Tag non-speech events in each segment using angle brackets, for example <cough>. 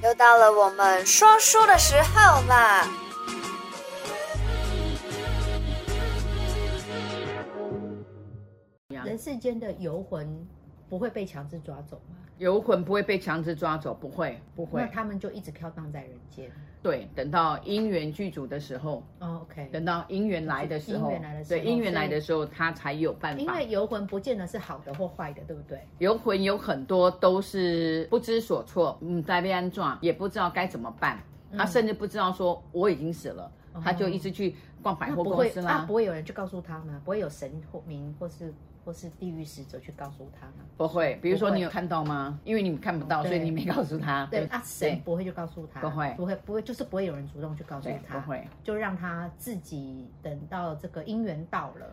又到了我们说书的时候啦！人世间的游魂不会被强制抓走吗？游魂不会被强制抓走，不会，不会。那他们就一直飘荡在人间。对，等到因缘具足的时候，哦，OK，等到因缘来的时候，对，因缘来的时候，他才有办法。因为游魂不见得是好的或坏的，对不对？游魂有很多都是不知所措，嗯，在被安状，也不知道该怎么办。他甚至不知道说我已经死了，他就一直去逛百货公司啦。那不会有人去告诉他吗？不会有神或名或是？或是地狱使者去告诉他吗？不会，比如说你有看到吗？因为你们看不到，所以你没告诉他。对啊，神不会去告诉他。不会，不会，不会，就是不会有人主动去告诉他。不会，就让他自己等到这个姻缘到了。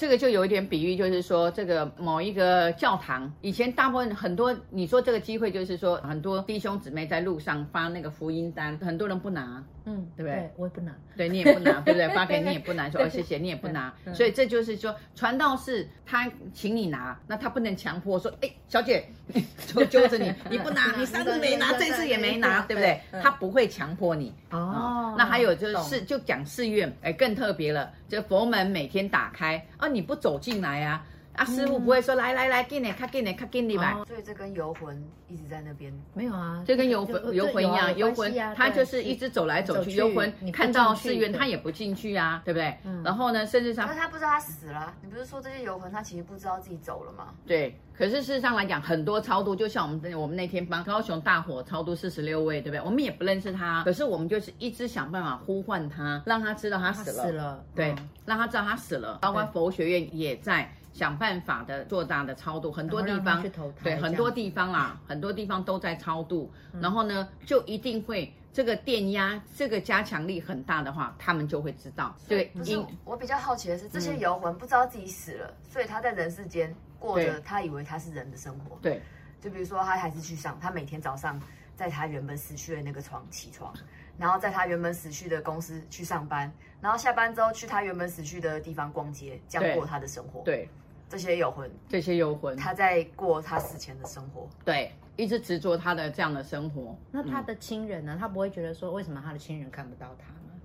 这个就有一点比喻，就是说这个某一个教堂，以前大部分很多，你说这个机会就是说很多弟兄姊妹在路上发那个福音单，很多人不拿。嗯，对不对？对，我也不拿，对你也不拿，对不对？发给你也不拿，说哦 <laughs> 谢谢，你也不拿，所以这就是说，传道士他请你拿，那他不能强迫说，哎，小姐，<laughs> 就揪着你，你不拿，<laughs> 你上次没拿，这次也没拿，对不对？他不会强迫你。哦，那还有就是就讲寺院，哎，更特别了，这佛门每天打开啊，你不走进来啊。啊，师傅不会说来来来，给你，卡给你，卡给你吧。所以这跟游魂一直在那边没有啊，就跟游魂游魂一样，游魂他就是一直走来走去。游魂你看到寺院他也不进去啊，对不对？然后呢，甚至上，但他不知道他死了。你不是说这些游魂他其实不知道自己走了吗？对，可是事实上来讲，很多超度，就像我们我们那天帮高雄大火超度四十六位，对不对？我们也不认识他，可是我们就是一直想办法呼唤他，让他知道他死了，死了，对，让他知道他死了。包括佛学院也在。想办法的做大的超度，很多地方对很多地方啦，很多地方都在超度。嗯、然后呢，就一定会这个电压，这个加强力很大的话，他们就会知道。对，不是我比较好奇的是，这些游魂不知道自己死了，嗯、所以他在人世间过着他以为他是人的生活。对，就比如说他还是去上，他每天早上在他原本死去的那个床起床，然后在他原本死去的公司去上班，然后下班之后去他原本死去的地方逛街，这样过他的生活。对。对这些游魂，这些游魂，他在过他死前的生活，对，一直执着他的这样的生活。那他的亲人呢？他不会觉得说，为什么他的亲人看不到他呢？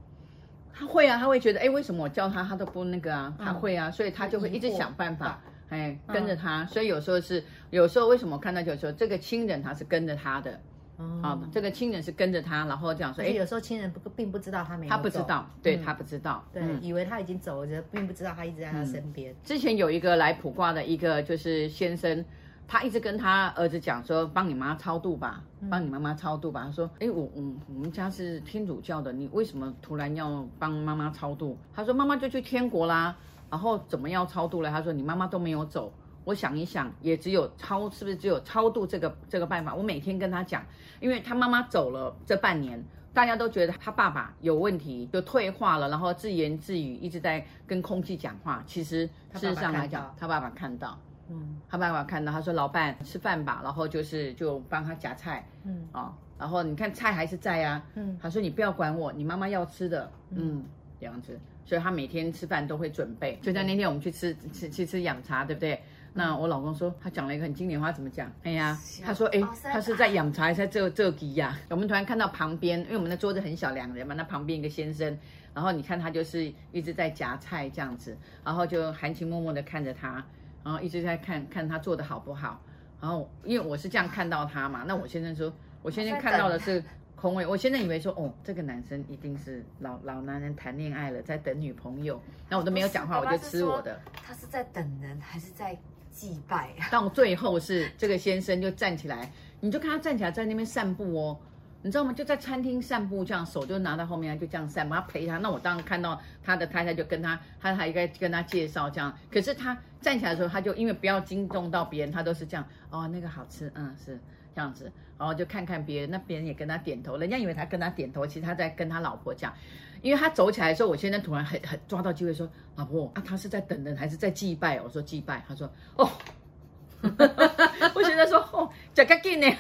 他会啊，他会觉得，哎，为什么我叫他，他都不那个啊？他会啊，所以他就会一直想办法，哎，跟着他。所以有时候是，有时候为什么看到就是说这个亲人他是跟着他的。好，这个亲人是跟着他，然后这样说。哎，有时候亲人不并不知道他没有走，他不知道，对他不知道，对，以为他已经走了，并不知道他一直在他身边。之前有一个来卜卦的一个就是先生，他一直跟他儿子讲说，帮你妈超度吧，帮你妈妈超度吧。他说，哎，我我我们家是天主教的，你为什么突然要帮妈妈超度？他说，妈妈就去天国啦，然后怎么要超度了？他说，你妈妈都没有走。我想一想，也只有超，是不是只有超度这个这个办法？我每天跟他讲，因为他妈妈走了这半年，大家都觉得他爸爸有问题，就退化了，然后自言自语，一直在跟空气讲话。其实事实上来讲，他爸爸看到，嗯，他爸爸看到，他说：“老伴吃饭吧。”然后就是就帮他夹菜，嗯啊，然后你看菜还是在啊，嗯，他说：“你不要管我，你妈妈要吃的，嗯，这样子。”所以他每天吃饭都会准备。就像那天我们去吃吃去吃养茶，对不对？那我老公说，他讲了一个很经典话，怎么讲？哎呀，他说，哎，他是在养茶，在这这里呀。我们突然看到旁边，因为我们的桌子很小，两个人嘛，那旁边一个先生，然后你看他就是一直在夹菜这样子，然后就含情脉脉的看着他，然后一直在看看他做的好不好。然后因为我是这样看到他嘛，那我先生说，我先生看到的是空位，我现在以为说，哦，这个男生一定是老老男人谈恋爱了，在等女朋友。那我都没有讲话，我就吃我的。他是在等人还是在？祭拜，<laughs> 到最后是这个先生就站起来，你就看他站起来在那边散步哦，你知道吗？就在餐厅散步，这样手就拿到后面，就这样散步，他陪他。那我当然看到他的太太就跟他，他还应该跟他介绍这样。可是他站起来的时候，他就因为不要惊动到别人，他都是这样哦，那个好吃，嗯，是这样子，然后就看看别人，那别人也跟他点头，人家以为他跟他点头，其实他在跟他老婆讲。因为他走起来的时候，我现在突然很很抓到机会说：“老婆啊，他是在等人还是在祭拜？”我说：“祭拜。”他说：“ <laughs> 哦。”我现在说：“哦，这个紧呢。<laughs> ”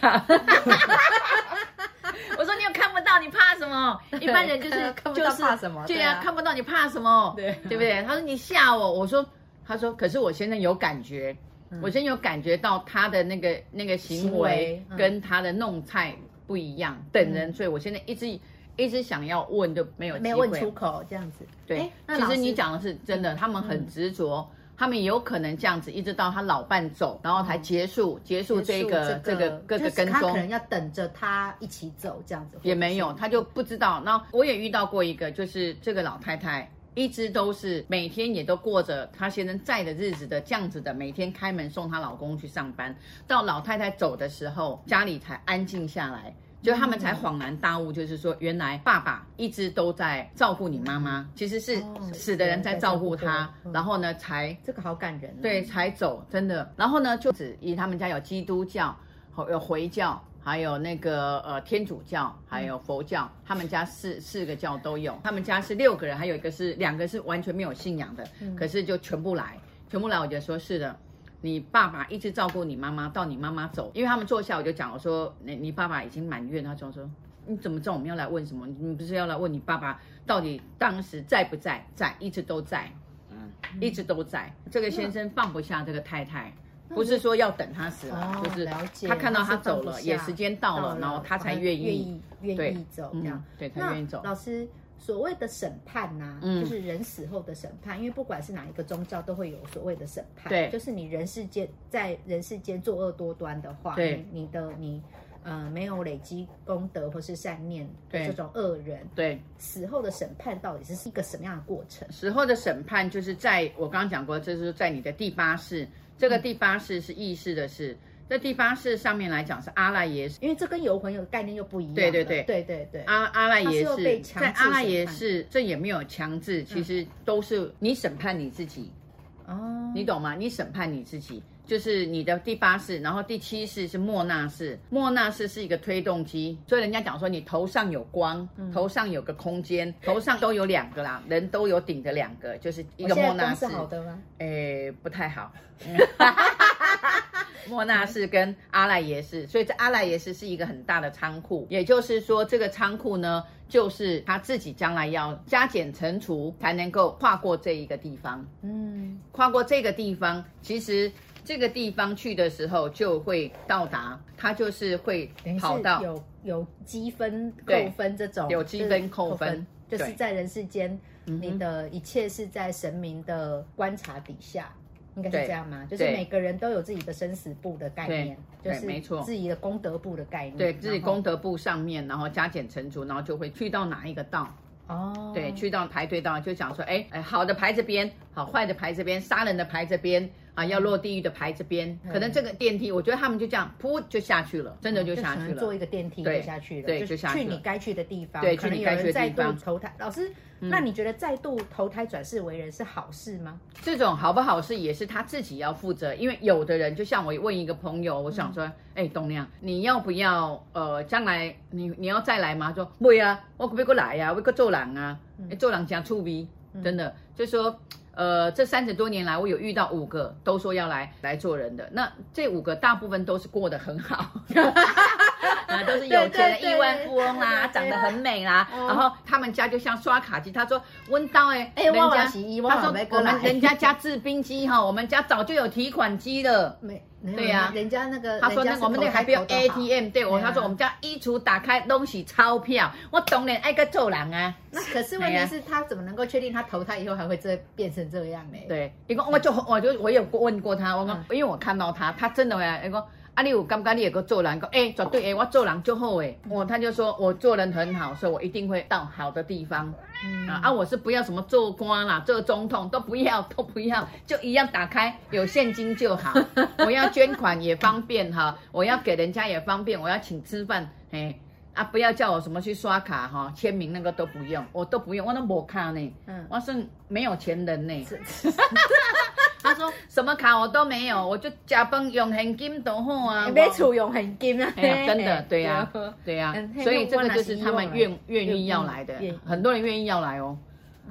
我说：“你又看不到，你怕什么？<laughs> 一般人就是看不到怕什么？对呀，看不到你怕什么？对对不对？”他说：“你吓我。”我说：“他说，可是我现在有感觉，我现在有感觉到他的那个那个行为跟他的弄菜。”不一样，等人，所以我现在一直一直想要问，就没有没有问出口这样子。对，其实你讲的是真的，他们很执着。他们有可能这样子，一直到他老伴走，然后才结束、嗯、结束这个这个、这个、各个跟踪。他可能要等着他一起走这样子。也没有，他就不知道。那我也遇到过一个，就是这个老太太一直都是每天也都过着她先生在的日子的这样子的，每天开门送她老公去上班，到老太太走的时候，家里才安静下来。就他们才恍然大悟，就是说，原来爸爸一直都在照顾你妈妈，其实是死的人在照顾他，然后呢，才这个好感人，对，才走，真的。然后呢，就只以他们家有基督教，有回教，还有那个呃天主教，还有佛教，他们家四四个教都有。他们家是六个人，还有一个是两个是完全没有信仰的，可是就全部来，全部来，我就说是的。你爸爸一直照顾你妈妈，到你妈妈走，因为他们坐下，我就讲，我说，你你爸爸已经满月，他就说，你怎么知道我们要来问什么？你不是要来问你爸爸到底当时在不在？在，一直都在，嗯，一直都在。这个先生放不下这个太太，不是说要等他死了，就是他看到他走了，也时间到了，然后他才愿意愿意走这样，对，他愿意走。老师。所谓的审判呐、啊，嗯、就是人死后的审判，因为不管是哪一个宗教，都会有所谓的审判。对，就是你人世间在人世间作恶多端的话，对，你的你呃没有累积功德或是善念的这种恶人，对，死后的审判到底是一个什么样的过程？死后的审判就是在我刚刚讲过，就是在你的第八世，这个第八世是意识的事。嗯在第八世上面来讲是阿赖耶识，因为这跟游魂有概念又不一样。对对对对对对。阿阿赖耶识在阿赖耶识，这也没有强制，其实都是你审判你自己。哦，你懂吗？你审判你自己，就是你的第八世，然后第七世是莫那世。末那世是一个推动机，所以人家讲说你头上有光，头上有个空间，头上都有两个啦，人都有顶的两个，就是一个莫那世。是好的吗？诶，不太好。<laughs> 莫那识跟阿赖耶识，所以这阿赖耶识是一个很大的仓库，也就是说，这个仓库呢，就是他自己将来要加减乘除才能够跨过这一个地方。嗯，跨过这个地方，其实这个地方去的时候就会到达，它就是会跑到有有积分扣分这种，有积分扣分，就是在人世间，你的一切是在神明的观察底下。应该是这样吗？就是每个人都有自己的生死簿的概念，就是没错，自己的功德簿的概念。对，自己功德簿上面，然后加减乘除，然后就会去到哪一个道。哦，对，去到排队道，就讲说，哎哎，好的排这边，好坏的排这边，杀人的排这边。啊，要落地狱的牌这边，可能这个电梯，我觉得他们就这样噗就下去了，真的就下去了。坐一个电梯就下去了，对，就下去。去你该去的地方，对，去你该去的地方。投胎，老师，那你觉得再度投胎转世为人是好事吗？这种好不好事也是他自己要负责，因为有的人就像我问一个朋友，我想说，哎，董亮，你要不要呃，将来你你要再来吗？说不呀，我可不可以来呀？我可做人啊，做人讲出逼，真的就说。呃，这三十多年来，我有遇到五个都说要来来做人的，那这五个大部分都是过得很好，<laughs> <laughs> 啊，都是有钱的亿万富翁啦，<laughs> 长得很美啦，然后他们家就像刷卡机，他说温刀哎，人家洗衣他说我们人家家制冰机哈，<laughs> 我们家早就有提款机了。对呀，人家那个他说那我们那还不用 ATM，对我他说我们家衣橱打开东西钞票，我当然爱个做人啊。那可是问题是，他怎么能够确定他投胎以后还会这变成这样呢？对，一个我就我就我有问过他，我说因为我看到他，他真的呀，一个啊你有感觉你也个做人，个哎绝对哎我做人就好哎，我他就说我做人很好，所以我一定会到好的地方。嗯、啊啊！我是不要什么做官啦，做总统都不要，<laughs> 都不要，就一样打开有现金就好。<laughs> 我要捐款也方便哈，我要给人家也方便，我要请吃饭，嘿啊！不要叫我什么去刷卡哈，签名那个都不用，我都不用，我那没卡呢。嗯，我是没有钱人呢。他说什么卡我都没有，我就加班用现金都好啊。别处用现金啊？真的，对呀，对呀。所以这个就是他们愿愿意要来的，很多人愿意要来哦。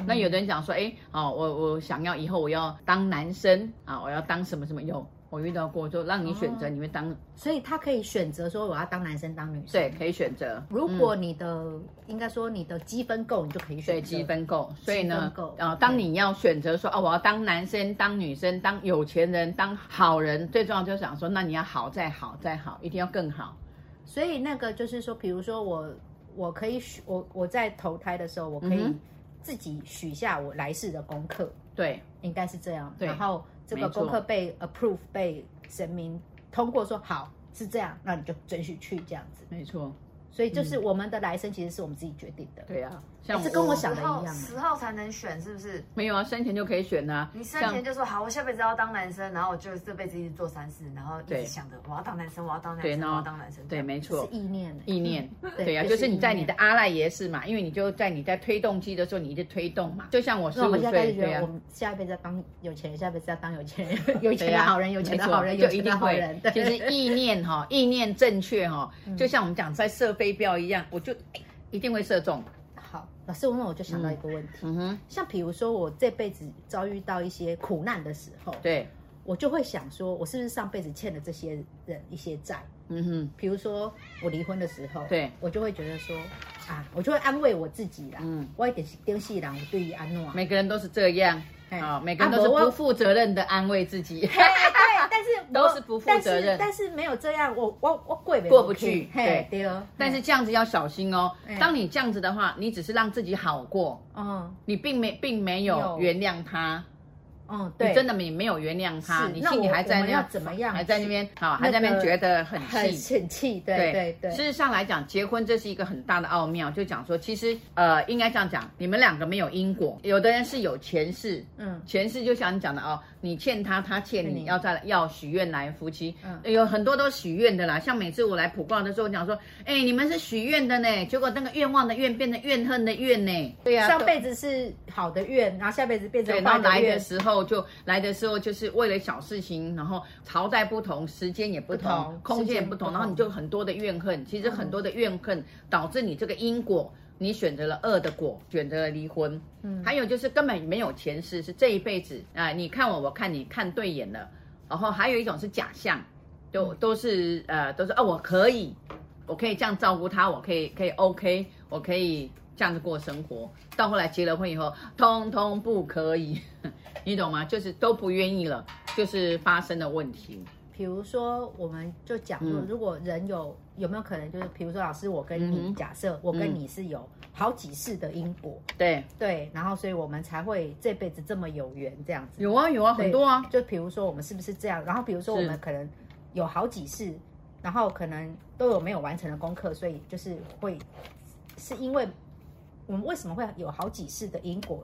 那有的人讲说，哎，哦，我我想要以后我要当男生啊，我要当什么什么有。我遇到过，就让你选择，你会当，所以他可以选择说我要当男生当女生，对，可以选择。如果你的应该说你的积分够，你就可以选择。对，积分够，所以呢，啊，当你要选择说，哦，我要当男生当女生，当有钱人当好人，最重要就是想说，那你要好再好再好，一定要更好。所以那个就是说，比如说我我可以许我我在投胎的时候，我可以自己许下我来世的功课。对，应该是这样。对，然后这个功课被 approve 被神明通过说，好是这样，那你就准许去这样子。没错。所以就是我们的来生其实是我们自己决定的。对啊，像是跟我想的一样。十号才能选，是不是？没有啊，生前就可以选啊。你生前就说好，我下辈子要当男生，然后我就这辈子一直做三事，然后一直想着我要当男生，我要当男生，我要当男生。对，没错。是意念。意念。对啊，就是你在你的阿赖耶识嘛，因为你就在你在推动机的时候，你一直推动嘛。就像我十五岁，对啊。我们下一辈子要当有钱人，下辈子要当有钱人，有钱的好人，有钱的好人，就一定会。其实意念哈，意念正确哈，就像我们讲在射飞镖一样，我。就一定会射中。好，老师，那我就想到一个问题，嗯哼，像比如说我这辈子遭遇到一些苦难的时候，对，我就会想说，我是不是上辈子欠了这些人一些债？嗯哼，比如说我离婚的时候，对，我就会觉得说，啊，我就会安慰我自己啦，嗯，我一点丢弃人，我对于安诺，每个人都是这样。啊，每个人都是不负责任的安慰自己。对，<laughs> 但是都是不负责任。但是没有这样，我我我过过不去。对，但是这样子要小心哦。当你这样子的话，你只是让自己好过。嗯，你并没并没有原谅他。嗯，对，你真的没没有原谅他，你心里还在那要怎么样？还在那边好，还在那边觉得很气，很气。对对对。事实上来讲，结婚这是一个很大的奥妙，就讲说，其实呃，应该这样讲，你们两个没有因果，有的人是有前世，嗯，前世就像你讲的哦，你欠他，他欠你，要再要许愿来夫妻，嗯，有很多都许愿的啦。像每次我来普卦的时候，讲说，哎，你们是许愿的呢，结果那个愿望的愿变成怨恨的怨呢。对呀，上辈子是好的愿，然后下辈子变成坏的愿。来的时候就来的。时候就是为了小事情，然后朝代不同，时间也不同，不同空间也不同，然后你就很多的怨恨。其实很多的怨恨导致你这个因果，你选择了恶的果，选择了离婚。嗯，还有就是根本没有前世，是这一辈子啊、呃，你看我，我看你，看对眼了。然后还有一种是假象，都都是呃，都是哦，我可以，我可以这样照顾他，我可以可以 OK，我可以这样子过生活。到后来结了婚以后，通通不可以。你懂吗？就是都不愿意了，就是发生的问题。比如说，我们就讲说，如果人有有没有可能，就是比如说，老师，我跟你假设，我跟你是有好几世的因果，对对，然后所以我们才会这辈子这么有缘这样子。有啊有啊，很多啊。就比如说，我们是不是这样？然后比如说，我们可能有好几世，然后可能都有没有完成的功课，所以就是会是因为我们为什么会有好几世的因果？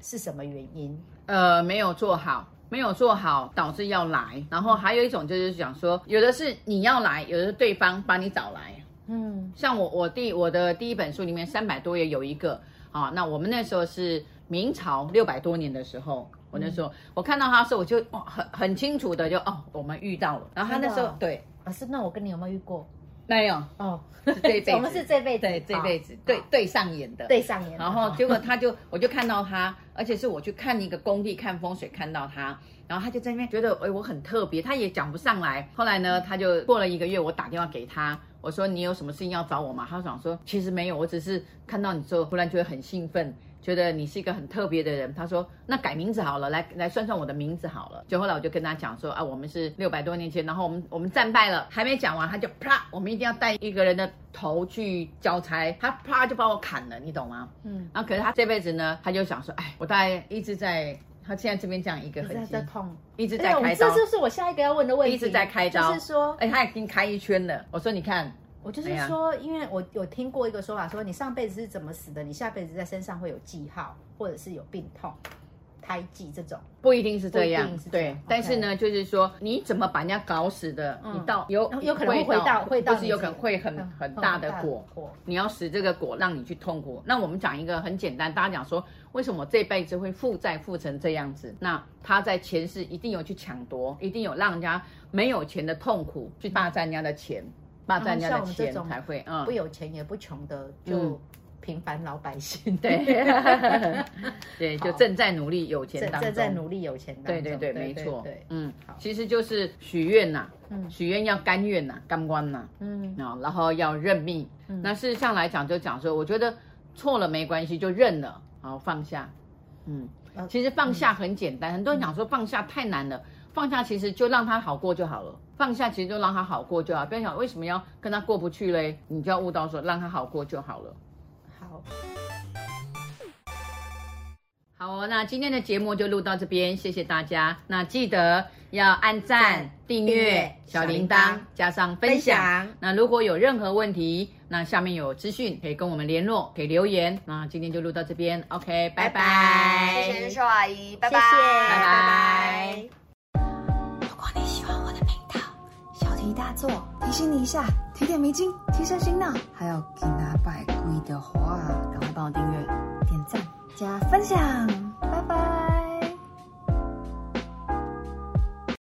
是什么原因？呃，没有做好，没有做好，导致要来。然后还有一种就是讲说，有的是你要来，有的是对方把你找来。嗯，像我，我第我的第一本书里面三百多页有一个啊，那我们那时候是明朝六百多年的时候，我那时候、嗯、我看到他的时候，我就哦很很清楚的就哦，我们遇到了。然后他那时候对，老师，那我跟你有没有遇过？没有哦，是这辈子，<laughs> 我们是这辈子，对这辈子，对对上眼的，对上眼。然后结果他就，我就看到他，而且是我去看一个工地看风水看到他，然后他就在那边觉得，哎，我很特别，他也讲不上来。后来呢，他就过了一个月，我打电话给他，我说你有什么事情要找我吗？他想说其实没有，我只是看到你之后，忽然觉得很兴奋。觉得你是一个很特别的人，他说那改名字好了，来来算算我的名字好了。就后来我就跟他讲说啊，我们是六百多年前，然后我们我们战败了，还没讲完他就啪，我们一定要带一个人的头去交差，他啪就把我砍了，你懂吗？嗯，然后可是他这辈子呢，他就想说，哎，我大概一直在他现在这边这样一个痕迹，一直在痛，一直在开刀，这就是我下一个要问的问题，一直在开刀，就是说，哎，他已经开一圈了。我说你看。我就是说，因为我有听过一个说法，说你上辈子是怎么死的，你下辈子在身上会有记号，或者是有病痛、胎记这种，不一定是这样。对，但是呢，就是说你怎么把人家搞死的，你到有有可能会到，会到，就是有可能会很很大的果。你要使这个果让你去痛苦。那我们讲一个很简单，大家讲说，为什么我这辈子会负债负成这样子？那他在前世一定有去抢夺，一定有让人家没有钱的痛苦，去霸占人家的钱。霸占人家的钱才会，嗯，不有钱也不穷的，就平凡老百姓，对，<laughs> <laughs> 对，就正在努力有钱当中，正在努力有钱当中，对对对，没错，嗯，其实就是许愿呐，许愿要甘愿呐，甘愿呐，嗯，然后要认命，那事实上来讲就讲说，我觉得错了没关系，就认了，然后放下，嗯，其实放下很简单，很多人讲说放下太难了。放下其实就让他好过就好了，放下其实就让他好过就好，不要想为什么要跟他过不去嘞，你就要悟到说让他好过就好了。好，好哦，那今天的节目就录到这边，谢谢大家。那记得要按赞、订阅、小铃铛，加上分享。那如果有任何问题，那下面有资讯可以跟我们联络，可以留言。那今天就录到这边，OK，拜拜。谢谢秀阿姨，拜拜，拜拜。大作，提醒你一下，提点迷津，提升心脑。还有给他拜跪的话，赶快帮我订阅、点赞、加分享，拜拜。